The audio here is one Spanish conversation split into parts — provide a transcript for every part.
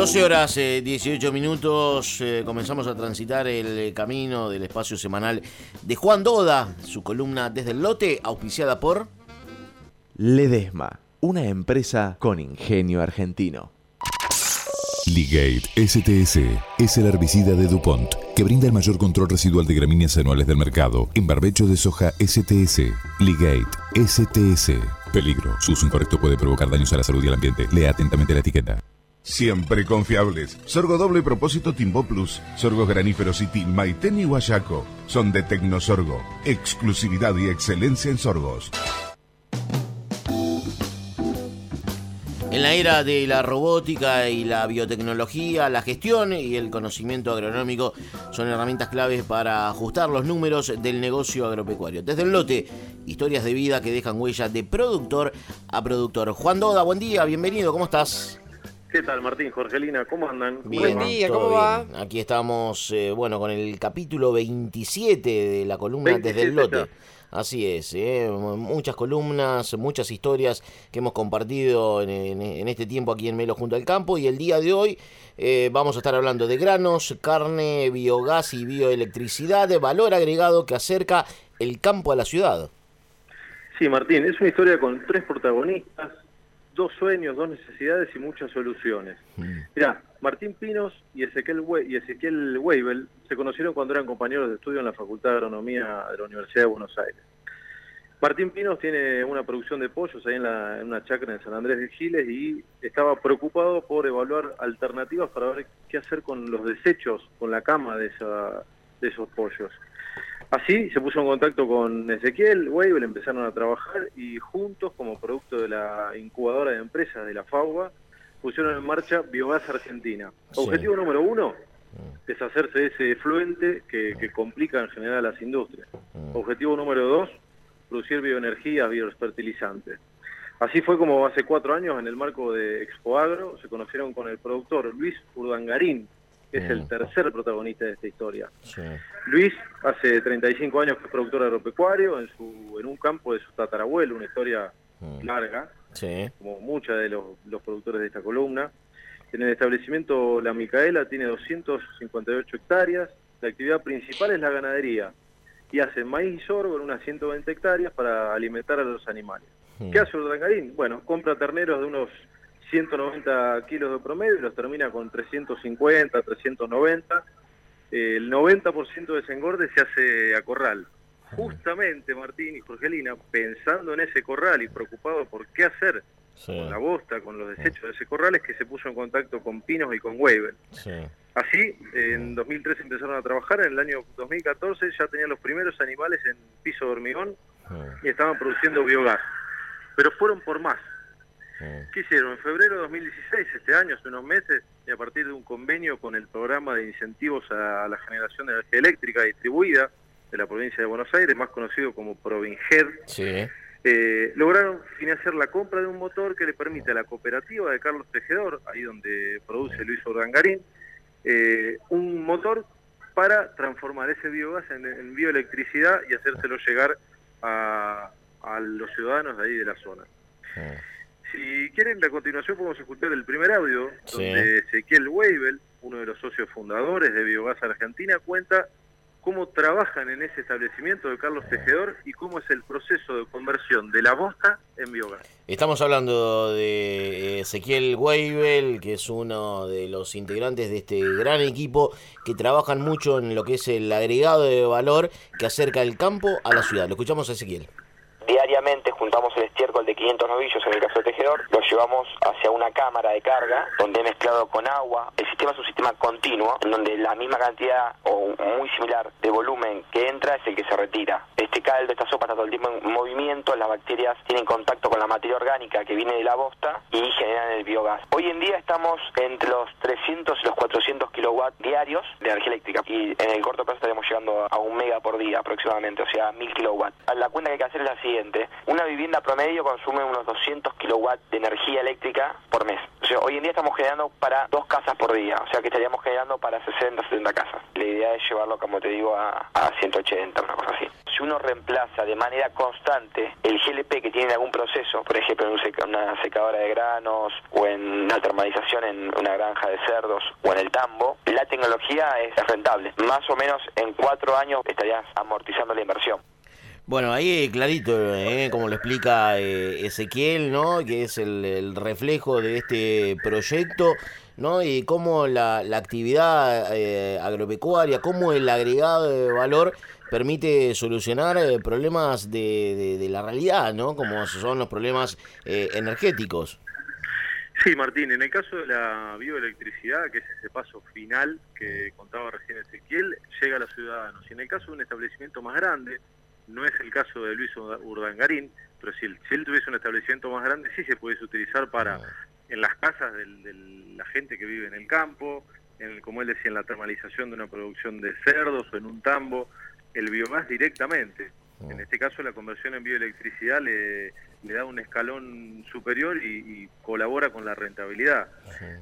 12 horas, 18 eh, minutos, eh, comenzamos a transitar el eh, camino del espacio semanal de Juan Doda, su columna Desde el Lote, auspiciada por... Ledesma, una empresa con ingenio argentino. Ligate STS es el herbicida de DuPont que brinda el mayor control residual de gramíneas anuales del mercado en barbecho de soja STS. Ligate STS. Peligro. Su uso incorrecto puede provocar daños a la salud y al ambiente. Lea atentamente la etiqueta. Siempre confiables. Sorgo doble propósito Timbo Plus. Sorgos graníferos City, Maiten y Huayaco. Son de Tecnosorgo. Exclusividad y excelencia en sorgos. En la era de la robótica y la biotecnología, la gestión y el conocimiento agronómico son herramientas claves para ajustar los números del negocio agropecuario. Desde el lote, historias de vida que dejan huella de productor a productor. Juan Doda, buen día, bienvenido, ¿cómo estás? ¿Qué tal, Martín? Jorgelina, ¿cómo andan? Bien, Buen día, ¿cómo va? Aquí estamos, eh, bueno, con el capítulo 27 de la columna Desde el Lote. Así es, eh, muchas columnas, muchas historias que hemos compartido en, este tiempo aquí en Melo junto al campo y el día de hoy eh, vamos a estar hablando de granos, carne, biogás y bioelectricidad, de valor agregado que acerca el campo a la ciudad. Sí, Martín, es una historia con tres protagonistas dos sueños, dos necesidades y muchas soluciones. Mm. Mira, Martín Pinos y Ezequiel, y Ezequiel Weibel se conocieron cuando eran compañeros de estudio en la Facultad de Agronomía de la Universidad de Buenos Aires. Martín Pinos tiene una producción de pollos ahí en, la, en una chacra en San Andrés de Giles y estaba preocupado por evaluar alternativas para ver qué hacer con los desechos, con la cama de, esa, de esos pollos. Así se puso en contacto con Ezequiel Weibel, empezaron a trabajar y juntos, como producto de la incubadora de empresas de la FAUBA, pusieron en marcha Biogás Argentina. Objetivo número uno, mm. deshacerse de ese fluente que, complica en general las industrias. Mm. Objetivo número dos, producir bioenergía, biofertilizantes. Así fue como hace cuatro años, en el marco de Expo Agro, se conocieron con el productor Luis Urdangarín, que es el mm. tercer protagonista de esta historia. Luis, hace 35 años que es productor agropecuario en, su, en un campo de su tatarabuelo, una historia mm. larga, como muchos de los, productores de esta columna. En el establecimiento La Micaela tiene 258 hectáreas, la actividad principal es la ganadería y hace maíz y sorgo en unas 120 hectáreas para alimentar a los animales. Mm. ¿Qué hace Urdangarín? Bueno, compra terneros de unos 190 kilos de promedio y los termina con 350, 390. El 90% de ese engorde se hace a corral. Justamente Martín y Jorgelina, pensando en ese corral y preocupado por qué hacer con la bosta, con los desechos de ese corral, es que se puso en contacto con Pinos y con Weber. Así, en 2013 empezaron a trabajar, en el año 2014 ya tenían los primeros animales en piso de hormigón y estaban produciendo biogás. Pero fueron por más. ¿Qué hicieron? En febrero de 2016, este año, hace unos meses, y a partir de un convenio con el programa de incentivos a la generación de energía eléctrica distribuida de la provincia de Buenos Aires, más conocido como Provinger, eh, lograron financiar la compra de un motor que le permite a la cooperativa de Carlos Tejedor, ahí donde produce Luis Ordangarín, eh, un motor para transformar ese biogás en, bioelectricidad y hacérselo llegar a, los ciudadanos de ahí de la zona. Si quieren, a continuación podemos escuchar el primer audio, donde Ezequiel Weibel, uno de los socios fundadores de Biogás Argentina, cuenta cómo trabajan en ese establecimiento de Carlos Tejedor y cómo es el proceso de conversión de la bosta en biogás. Estamos hablando de Ezequiel Weibel, que es uno de los integrantes de este gran equipo que trabajan mucho en lo que es el agregado de valor que acerca el campo a la ciudad. Lo escuchamos a Ezequiel. Juntamos el estiércol de 500 novillos en el caso del tejedor, lo llevamos hacia una cámara de carga donde he mezclado con agua. El sistema es un sistema continuo en donde la misma cantidad o muy similar de volumen que entra es el que se retira. Este caldo, esta sopa está todo el tiempo en movimiento, las bacterias tienen contacto con la materia orgánica que viene de la bosta y generan el biogás. Hoy en día estamos entre los 300 y los 400 kilowatts diarios de energía eléctrica y en el corto plazo estaremos llegando a un mega por día aproximadamente, o sea, 1000 kilowatts. La cuenta que hay que hacer es la siguiente una vivienda promedio consume unos 200 kilowatts de energía eléctrica por mes. O sea, hoy en día estamos generando para dos casas por día, o sea que estaríamos generando para 60, 70 casas. La idea es llevarlo, como te digo, a, a 180, una cosa así. si uno reemplaza de manera constante el GLP que tiene en algún proceso, por ejemplo en una secadora de granos o en una termalización en una granja de cerdos o en el tambo, la tecnología es rentable. Más o menos en cuatro años estarías amortizando la inversión. Bueno, ahí clarito, ¿eh? como lo explica eh, Ezequiel, ¿no? Que es el, reflejo de este proyecto, ¿no? Y cómo la, actividad eh, agropecuaria, cómo el agregado de valor permite solucionar eh, problemas de, de, la realidad, ¿no? Como son los problemas energéticos. Sí, Martín, en el caso de la bioelectricidad, que es ese paso final que contaba recién Ezequiel, llega a los ciudadanos. Y en el caso de un establecimiento más grande, no es el caso de Luis Urdangarín, pero si él, si él tuviese un establecimiento más grande, sí se pudiese utilizar para en las casas de la gente que vive en el campo, en, como él decía, en la termalización de una producción de cerdos o en un tambo, el biogás directamente. En este caso la conversión en bioelectricidad le, le da un escalón superior y, colabora con la rentabilidad.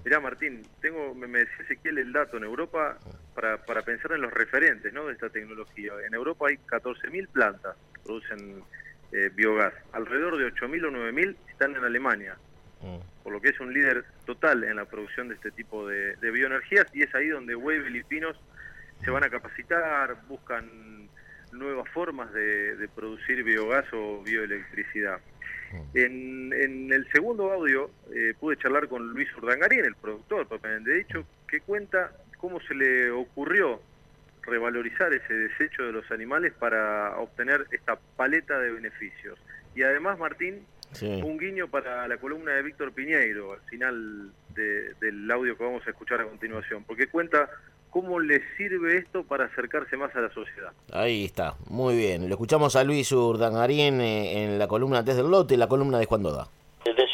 Mirá Martín, tengo, me, decía Ezequiel el dato en Europa para, para pensar en los referentes ¿no? de esta tecnología. En Europa hay 14.000 plantas que producen eh, biogás, alrededor de 8.000 o 9.000 están en Alemania, mm. por lo que es un líder total en la producción de este tipo de, de bioenergías y es ahí donde Weibel y Pinos se van a capacitar, buscan nuevas formas de, producir biogás o bioelectricidad. Mm. En, el segundo audio eh, pude charlar con Luis Urdangarín, el productor propiamente dicho, que cuenta cómo se le ocurrió revalorizar ese desecho de los animales para obtener esta paleta de beneficios. Y además, Martín, un guiño para la columna de Víctor Piñeiro al final del audio que vamos a escuchar a continuación, porque cuenta cómo le sirve esto para acercarse más a la sociedad. Ahí está, muy bien. Lo escuchamos a Luis Urdangarín eh, en la columna desde el lote, la columna de Juan Doda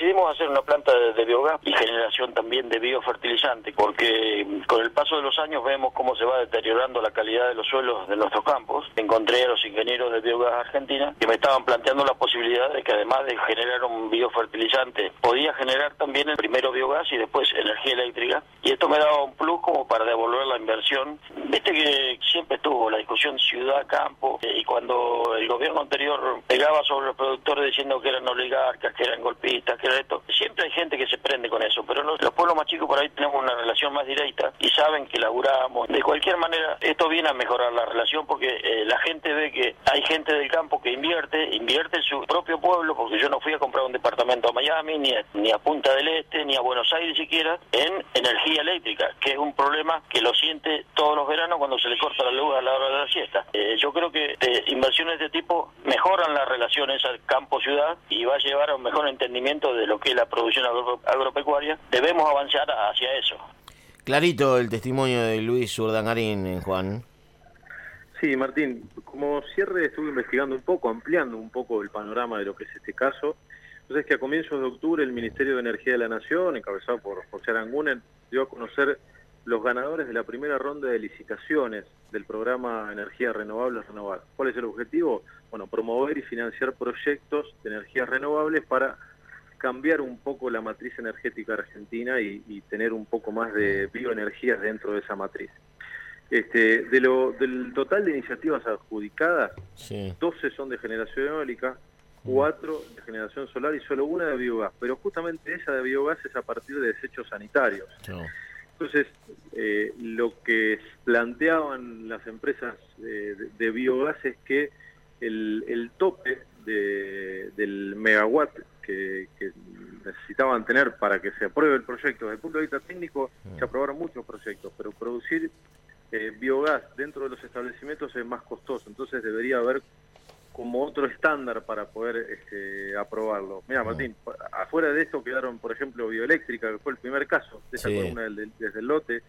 decidimos hacer una planta de, biogás y generación también de biofertilizante, porque con el paso de los años vemos cómo se va deteriorando la calidad de los suelos de nuestros campos. Encontré a los ingenieros de biogás argentina que me estaban planteando la posibilidad de que además de generar un biofertilizante, podía generar también el primero biogás y después energía eléctrica. Y esto me daba un plus como para devolver la inversión. Viste que siempre estuvo la discusión ciudad-campo eh, y cuando el gobierno anterior pegaba sobre los productores diciendo que eran oligarcas, que eran golpistas, que eran esto. Siempre hay gente que se prende con eso, pero los pueblos más chicos por ahí tenemos una relación más directa y saben que laburamos. De cualquier manera, esto viene a mejorar la relación porque eh, la gente ve que hay gente del campo que invierte, invierte en su propio pueblo, porque yo no fui a comprar un departamento a Miami, ni a, ni a Punta del Este, ni a Buenos Aires siquiera, en energía eléctrica, que es un problema que lo siente todos los veranos cuando se le corta la luz a la hora de la siesta. Eh, yo creo que inversiones de este tipo mejoran las relaciones al campo-ciudad y va a llevar a un mejor entendimiento de lo que es la producción agropecuaria, debemos avanzar hacia eso. Clarito el testimonio de Luis Urdangarín, eh, Juan. Sí, Martín, como cierre estuve investigando un poco, ampliando un poco el panorama de lo que es este caso. Entonces que a comienzos de octubre el Ministerio de Energía de la Nación, encabezado por José Arangunen, dio a conocer los ganadores de la primera ronda de licitaciones del programa Energías Renovables Renovar. ¿Cuál es el objetivo? Bueno, promover y financiar proyectos de energías renovables para cambiar un poco la matriz energética argentina y, tener un poco más de bioenergías dentro de esa matriz. Este, de lo, del total de iniciativas adjudicadas, 12 son de generación eólica, 4 de generación solar y solo una de biogás, pero justamente esa de biogás es a partir de desechos sanitarios. Entonces, eh, lo que planteaban las empresas de, biogás es que el, el tope del megawatt que, necesitaban tener para que se apruebe el proyecto. Desde el punto de vista técnico, se mm. aprobaron muchos proyectos, pero producir eh, biogás dentro de los establecimientos es más costoso, entonces debería haber como otro estándar para poder este, aprobarlo. Mira, mm. Martín, afuera de esto quedaron, por ejemplo, Bioeléctrica, que fue el primer caso de esa columna desde el lote,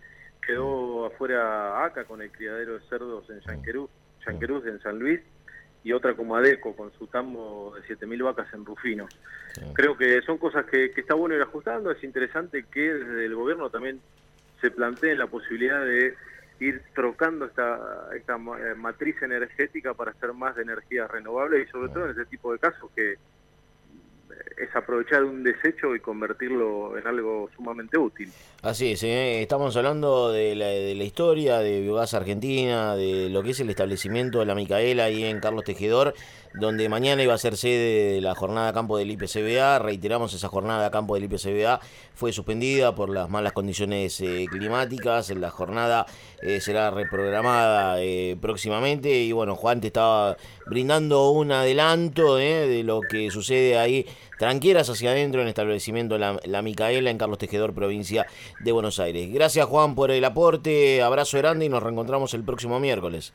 quedó mm. afuera ACA con el criadero de cerdos en Yanquerú, Yanquerú en San Luis, y otra como Adeco con su tambo de 7.000 vacas en Rufino. Creo que son cosas que, está bueno ir ajustando, es interesante que desde el gobierno también se plantee la posibilidad de ir trocando esta, esta eh, matriz energética para hacer más de energías renovables y sobre todo en ese tipo de casos que es aprovechar un desecho y convertirlo en algo sumamente útil. Así es, ¿eh? estamos hablando de la, de la, historia de Biogás Argentina, de lo que es el establecimiento de la Micaela ahí en Carlos Tejedor, donde mañana iba a ser sede de la jornada campo del IPCBA. Reiteramos, esa jornada campo del IPCBA fue suspendida por las malas condiciones eh, climáticas. La jornada eh, será reprogramada eh, próximamente. Y bueno, Juan te estaba brindando un adelanto de lo que sucede ahí tranqueras hacia adentro en el establecimiento la, la, Micaela en Carlos Tejedor, provincia de Buenos Aires. Gracias Juan por el aporte, abrazo grande y nos reencontramos el próximo miércoles.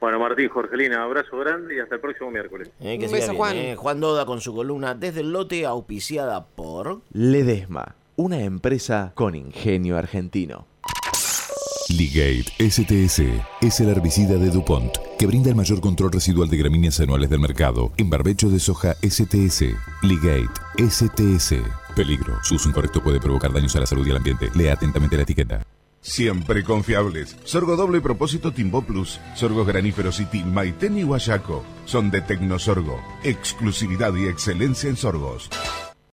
Bueno, Martín, Jorgelina, abrazo grande y hasta el próximo miércoles. Eh, que Un beso, bien, Juan. Eh. Juan Doda con su columna Desde el Lote, auspiciada por... Ledesma, una empresa con ingenio argentino. Ligate STS es el herbicida de DuPont que brinda el mayor control residual de gramíneas anuales del mercado en barbecho de soja STS. Ligate STS. Peligro. Su uso incorrecto puede provocar daños a la salud y al ambiente. Lea atentamente la etiqueta. Siempre confiables. Sorgo doble propósito Timbo Plus. Sorgos graníferos City, Maiten y Guayaco. Son de Tecnosorgo. Exclusividad y excelencia en sorgos.